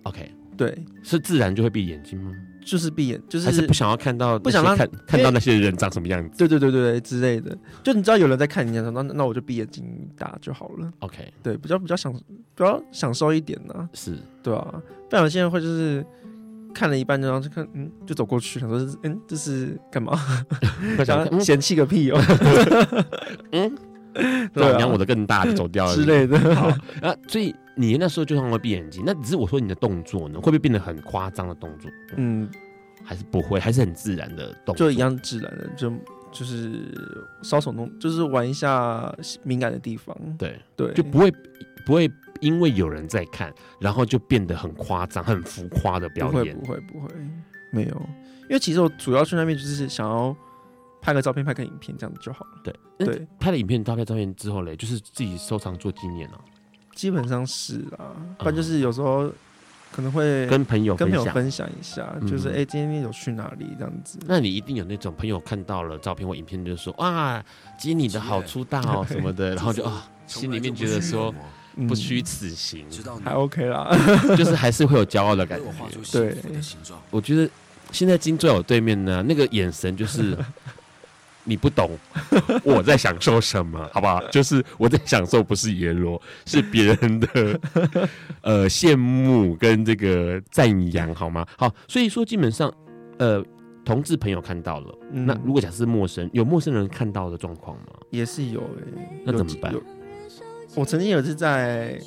OK，对，是自然就会闭眼睛吗？就是闭眼，就是还是不想要看到，不想让看看到那些人长什么样子。对对对对对之类的，就你知道有人在看你，那那我就闭眼睛打就好了。OK，对，比较比较享比较享受一点呢。是，对啊。不然我现在会就是看了一半，然后就看，嗯，就走过去，想说，嗯，这是干嘛？想 嫌弃个屁哦。嗯，对，让我的更大就走掉了之类的。好啊，所以。你那时候就常会闭眼睛，那只是我说你的动作呢，会不会变得很夸张的动作？嗯，还是不会，还是很自然的动作，就一样自然的，就就是搔首弄，就是玩一下敏感的地方。对对，就不会不会因为有人在看，然后就变得很夸张、很浮夸的表演。不会不会不会，没有，因为其实我主要去那边就是想要。拍个照片，拍个影片，这样子就好了。对对，拍了影片、照片、照片之后嘞，就是自己收藏做纪念了。基本上是啊，不然就是有时候可能会跟朋友跟朋友分享。一下，就是哎，今天有去哪里这样子。那你一定有那种朋友看到了照片或影片，就说哇，今天你的好出大哦什么的，然后就啊，心里面觉得说不虚此行，还 OK 啦，就是还是会有骄傲的感觉。对，我觉得现在金坐在我对面呢，那个眼神就是。你不懂 我在享受什么，好不好？就是我在享受，不是阎罗，是别人的 呃羡慕跟这个赞扬，好吗？好，所以说基本上，呃，同志朋友看到了，嗯、那如果假设陌生，有陌生人看到的状况吗？也是有诶、欸，那怎么办？我曾经有一次在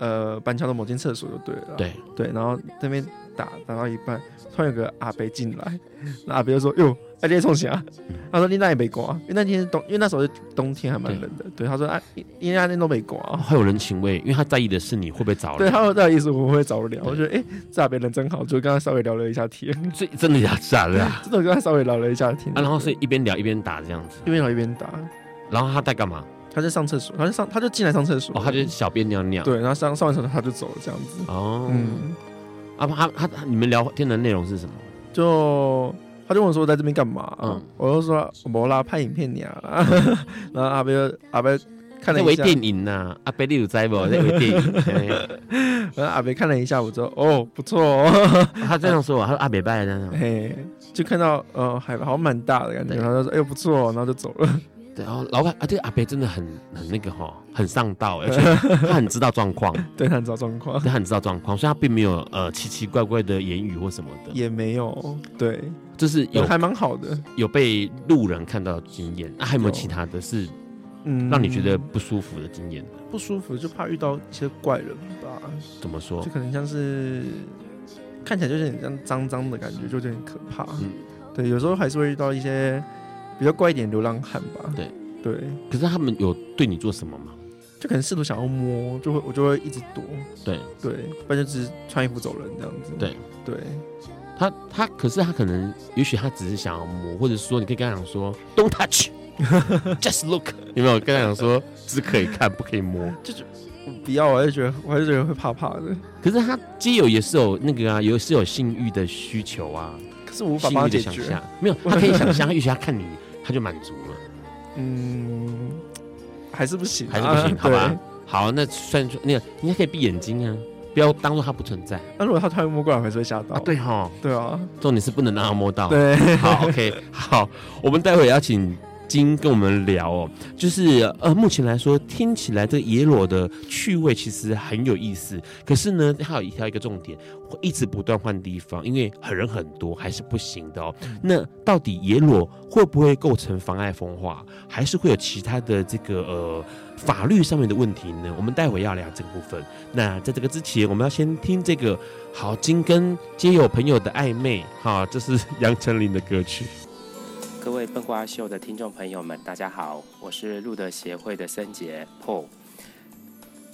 呃板桥的某间厕所就对了，对对，然后那边打打到一半，突然有个阿伯进来，那阿伯就说：“哟。”哎，你从啥？他说你那也没刮，因为那天是冬，因为那时候是冬天，还蛮冷的。对，他说啊，因为那天都没刮，还有人情味，因为他在意的是你会不会着凉。对，他说在意是我不会着凉。我觉得哎，这阿伯人真好，就跟他稍微聊了一下天。这真的假的？真的跟他稍微聊了一下天。然后是一边聊一边打这样子，一边聊一边打。然后他在干嘛？他在上厕所，他就上，他就进来上厕所。哦，他就小便尿尿。对，然后上上完厕所他就走了，这样子。哦，嗯，啊，他他你们聊天的内容是什么？就。他就问我说：“我在这边干嘛？”嗯，我就说：“我啦，拍影片你啊。” 然后阿伯阿伯看了一下电影呐，阿伯你有在不？那部电影。然后阿伯看了一下，我说：“哦，不错哦。”他这样说，他说：“阿伯拜这样。”嘿，就看到呃海好像蛮大的感觉，然后他说：“哎呦不错。”哦然后就走了。对，然后老板啊，这个阿伯真的很很那个哈，很上道，而且他很知道状况，对，他很知道状况，他很知道状况，所以他并没有呃奇奇怪怪的言语或什么的，也没有，对，就是有还蛮好的，有被路人看到的经验，那还有没有其他的是嗯让你觉得不舒服的经验？不舒服就怕遇到一些怪人吧？怎么说？就可能像是看起来就是很像脏脏的感觉，就有点可怕。嗯，对，有时候还是会遇到一些。比较怪一点流浪汉吧，对对。可是他们有对你做什么吗？就可能试图想要摸，就会我就会一直躲。对对，不然就只是穿衣服走人这样子。对对。他他可是他可能，也许他只是想要摸，或者说你可以跟他讲说，Don't touch，just look。有没有跟他讲说只可以看不可以摸？就是不要，我还是觉得我还是觉得会怕怕的。可是他基友也是有那个啊，也是有性欲的需求啊，可是无法帮他解决。没有，他可以想象，也许他看你。他就满足了，嗯，还是不行，还是不行，好吧，好，那算出那个，你还可以闭眼睛啊，不要当做它不存在。那如果他突然摸过来，会是会吓到。对哈，对啊，重点是不能让他摸到。对，好，OK，好，我们待会要请。金跟我们聊哦，就是呃，目前来说听起来这个野裸的趣味其实很有意思，可是呢，它有一条一个重点，会一直不断换地方，因为很人很多还是不行的哦。那到底野裸会不会构成妨碍风化，还是会有其他的这个呃法律上面的问题呢？我们待会要聊这个部分。那在这个之前，我们要先听这个好金跟街友朋友的暧昧哈，这是杨丞琳的歌曲。各位笨瓜秀的听众朋友们，大家好，我是路德协会的森杰 Paul。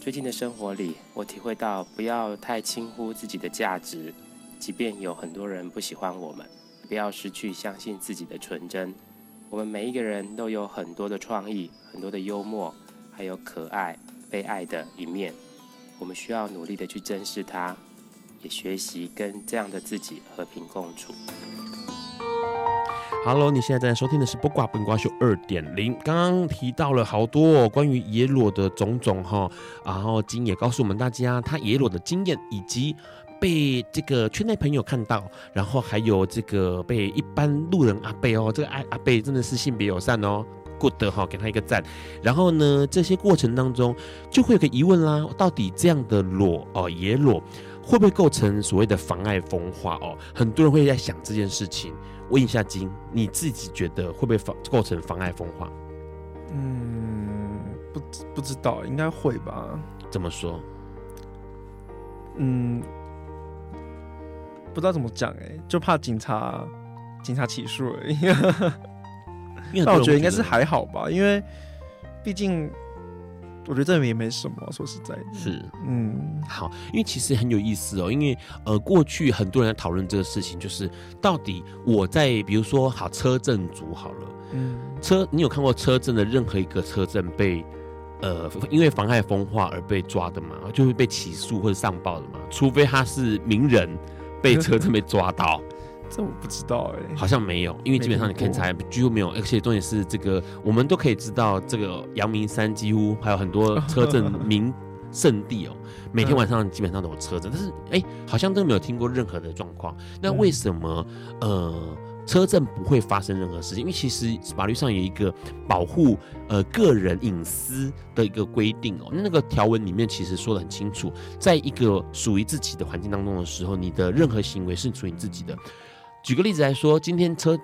最近的生活里，我体会到不要太轻忽自己的价值，即便有很多人不喜欢我们，不要失去相信自己的纯真。我们每一个人都有很多的创意，很多的幽默，还有可爱、被爱的一面。我们需要努力的去珍视它，也学习跟这样的自己和平共处。Hello，你现在在收听的是《不挂本瓜秀》二点零。刚刚提到了好多哦，关于野裸的种种哈，然后金也告诉我们大家他野裸的经验，以及被这个圈内朋友看到，然后还有这个被一般路人阿伯哦，这个阿阿伯真的是性别友善哦，good 哈，给他一个赞。然后呢，这些过程当中就会有个疑问啦，到底这样的裸哦，野裸会不会构成所谓的妨碍风化哦？很多人会在想这件事情。问一下金，你自己觉得会不会妨构成妨碍风化？嗯，不不知道，应该会吧？怎么说？嗯，不知道怎么讲哎，就怕警察警察起诉而已。那我觉得应该是还好吧，因为毕竟。我觉得这也没什么，说实在的。是，嗯，好，因为其实很有意思哦，因为呃，过去很多人在讨论这个事情，就是到底我在比如说好车震组好了，嗯，车，你有看过车震的任何一个车震被呃因为妨害风化而被抓的吗？就会被起诉或者上报的吗？除非他是名人被车 震被抓到。这我不知道哎、欸，好像没有，因为基本上你看起来几乎没有，而且重点是这个，我们都可以知道，这个阳明山几乎还有很多 车震名圣地哦，每天晚上基本上都有车震，但是哎、欸，好像都没有听过任何的状况。那为什么呃车震不会发生任何事情？因为其实法律上有一个保护呃个人隐私的一个规定哦，那个条文里面其实说的很清楚，在一个属于自己的环境当中的时候，你的任何行为是属于你自己的。举个例子来说，今天车，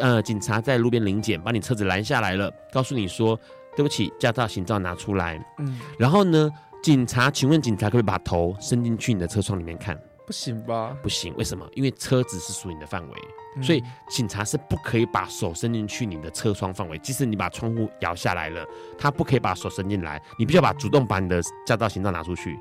呃，警察在路边临检，把你车子拦下来了，告诉你说，对不起，驾照、行照拿出来。嗯，然后呢，警察，请问警察可不可以把头伸进去你的车窗里面看？不行吧？不行，为什么？因为车子是属于你的范围，嗯，所以警察是不可以把手伸进去你的车窗范围。即使你把窗户摇下来了，他不可以把手伸进来，你必须要把主动把你的驾照、行照拿出去，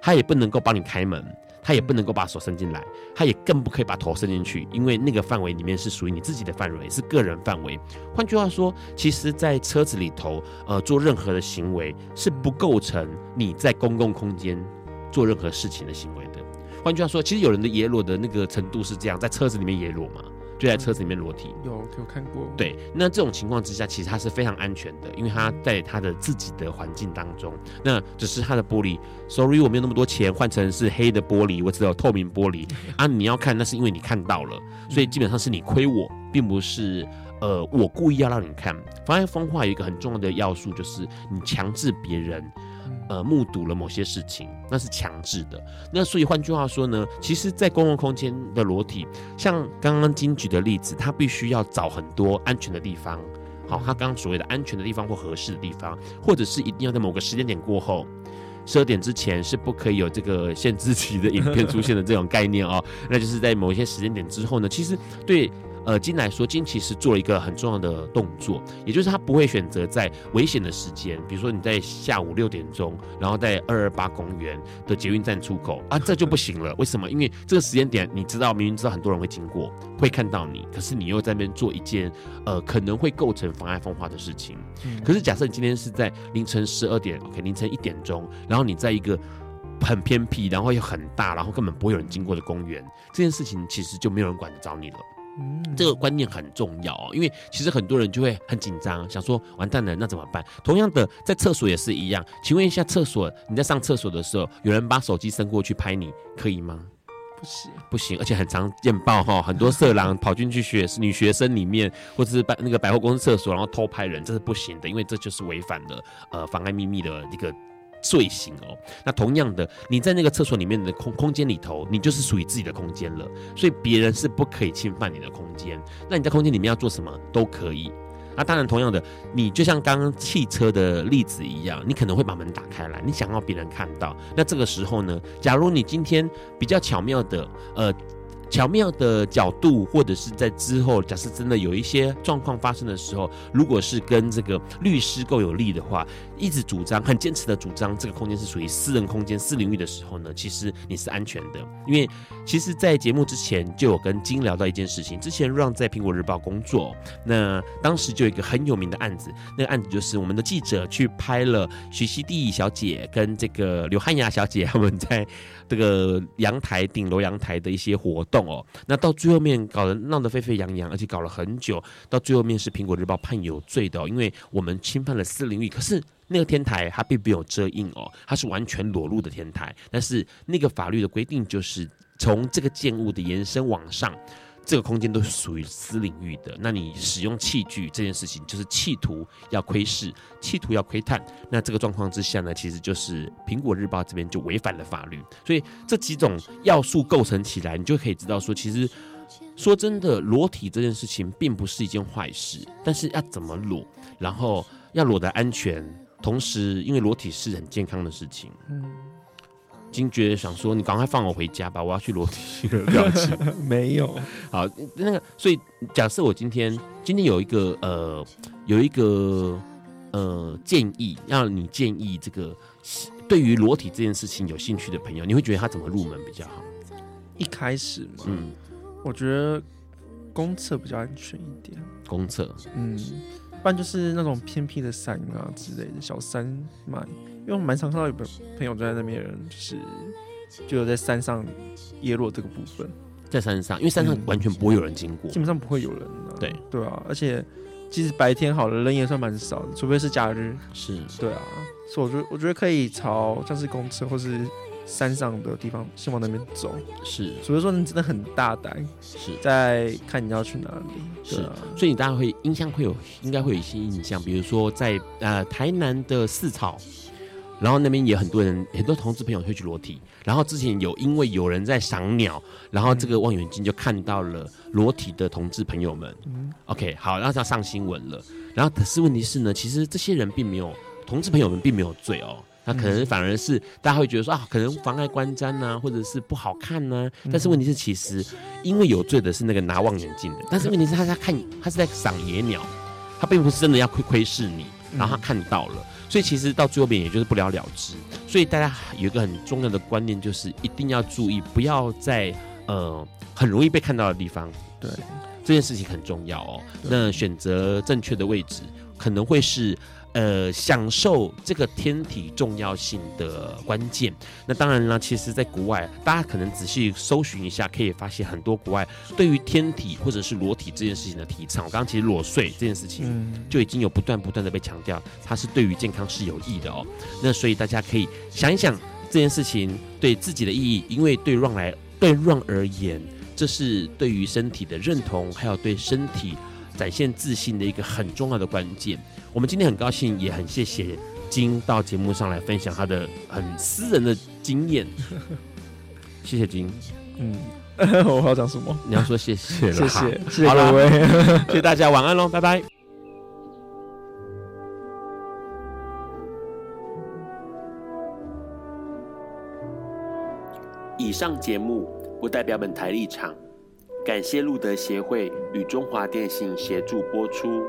他也不能够帮你开门。他也不能够把手伸进来，他也更不可以把头伸进去，因为那个范围里面是属于你自己的范围，是个人范围。换句话说，其实，在车子里头，呃，做任何的行为是不构成你在公共空间做任何事情的行为的。换句话说，其实有人的野裸的那个程度是这样，在车子里面野裸嘛。就在车子里面裸体，有有看过。对，那这种情况之下，其实它是非常安全的，因为它在它的自己的环境当中。那只是它的玻璃，sorry，我没有那么多钱换成是黑的玻璃，我只有透明玻璃 啊。你要看，那是因为你看到了，所以基本上是你亏我，并不是呃我故意要让你看。妨碍风化有一个很重要的要素，就是你强制别人。呃，目睹了某些事情，那是强制的。那所以换句话说呢，其实，在公共空间的裸体，像刚刚金举的例子，他必须要找很多安全的地方。好，他刚刚所谓的安全的地方或合适的地方，或者是一定要在某个时间点过后，十二点之前是不可以有这个限制级的影片出现的这种概念哦。那就是在某一些时间点之后呢，其实对。呃，金来说，金其实做了一个很重要的动作，也就是他不会选择在危险的时间，比如说你在下午六点钟，然后在二二八公园的捷运站出口啊，这就不行了。为什么？因为这个时间点，你知道，明明知道很多人会经过，会看到你，可是你又在那边做一件呃可能会构成妨碍风化的事情。可是假设你今天是在凌晨十二点，OK，凌晨一点钟，然后你在一个很偏僻，然后又很大，然后根本不会有人经过的公园，这件事情其实就没有人管得着你了。嗯，这个观念很重要哦，因为其实很多人就会很紧张，想说完蛋了，那怎么办？同样的，在厕所也是一样。请问一下，厕所你在上厕所的时候，有人把手机伸过去拍你，可以吗？不行，不行，而且很常见报哈，很多色狼跑进去学女学生里面，或者是百那个百货公司厕所，然后偷拍人，这是不行的，因为这就是违反了呃妨碍秘密的一个。睡醒哦，那同样的，你在那个厕所里面的空空间里头，你就是属于自己的空间了，所以别人是不可以侵犯你的空间。那你在空间里面要做什么都可以。那当然，同样的，你就像刚刚汽车的例子一样，你可能会把门打开来，你想要别人看到。那这个时候呢，假如你今天比较巧妙的，呃。巧妙的角度，或者是在之后，假设真的有一些状况发生的时候，如果是跟这个律师够有利的话，一直主张、很坚持的主张这个空间是属于私人空间、私领域的时候呢，其实你是安全的。因为其实，在节目之前就有跟金聊到一件事情，之前让在苹果日报工作，那当时就有一个很有名的案子，那个案子就是我们的记者去拍了许熙娣小姐跟这个刘汉雅小姐他们在。这个阳台顶楼阳台的一些活动哦，那到最后面搞得闹得沸沸扬扬，而且搞了很久，到最后面是苹果日报判有罪的，因为我们侵犯了私领域。可是那个天台它并没有遮荫哦，它是完全裸露的天台，但是那个法律的规定就是从这个建物的延伸往上。这个空间都是属于私领域的，那你使用器具这件事情，就是企图要窥视、企图要窥探。那这个状况之下呢，其实就是苹果日报这边就违反了法律。所以这几种要素构成起来，你就可以知道说，其实说真的，裸体这件事情并不是一件坏事，但是要怎么裸，然后要裸的安全，同时因为裸体是很健康的事情。嗯。惊觉想说：“你赶快放我回家吧，我要去裸体 了。”没有。好，那个，所以假设我今天今天有一个呃有一个呃建议，让你建议这个对于裸体这件事情有兴趣的朋友，你会觉得他怎么入门比较好？一开始嘛，嗯，我觉得公厕比较安全一点。公厕，嗯。不然就是那种偏僻的山啊之类的小山脉，因为我蛮常看到有朋朋友在那边，就是就有在山上耶落这个部分，在山上，因为山上完全不会有人经过，基本上不会有人啊。对对啊，而且即使白天好了，人也算蛮少的，除非是假日。是，对啊，所以我觉得我觉得可以朝像是公车或是。山上的地方，先往那边走。是，所以说你真的很大胆。是，在看你要去哪里。是，所以你大概会印象会有，应该会有一些印象，比如说在呃台南的四草，然后那边也很多人，很多同志朋友会去裸体。然后之前有因为有人在赏鸟，然后这个望远镜就看到了裸体的同志朋友们。嗯，OK，好，然后就要上新闻了。然后可是问题是呢，其实这些人并没有，同志朋友们并没有罪哦。那可能反而是大家会觉得说啊，可能妨碍观瞻呐，或者是不好看呐。但是问题是，其实因为有罪的是那个拿望远镜的，但是问题是他在看，他是在赏野鸟，他并不是真的要窥窥视你，然后他看到了，所以其实到最后边也就是不了了之。所以大家有一个很重要的观念，就是一定要注意，不要在呃很容易被看到的地方。对，这件事情很重要哦。那选择正确的位置，可能会是。呃，享受这个天体重要性的关键。那当然呢，其实，在国外，大家可能仔细搜寻一下，可以发现很多国外对于天体或者是裸体这件事情的提倡。我刚刚其实裸睡这件事情就已经有不断不断的被强调，它是对于健康是有益的哦。那所以大家可以想一想这件事情对自己的意义，因为对 Run 来对 Run 而言，这是对于身体的认同，还有对身体展现自信的一个很重要的关键。我们今天很高兴，也很谢谢金到节目上来分享他的很私人的经验。谢谢金，嗯，我要讲什么？你要说谢谢了，谢谢，谢谢各位，谢谢大家，晚安喽，拜拜。以上节目不代表本台立场，感谢路德协会与中华电信协助播出。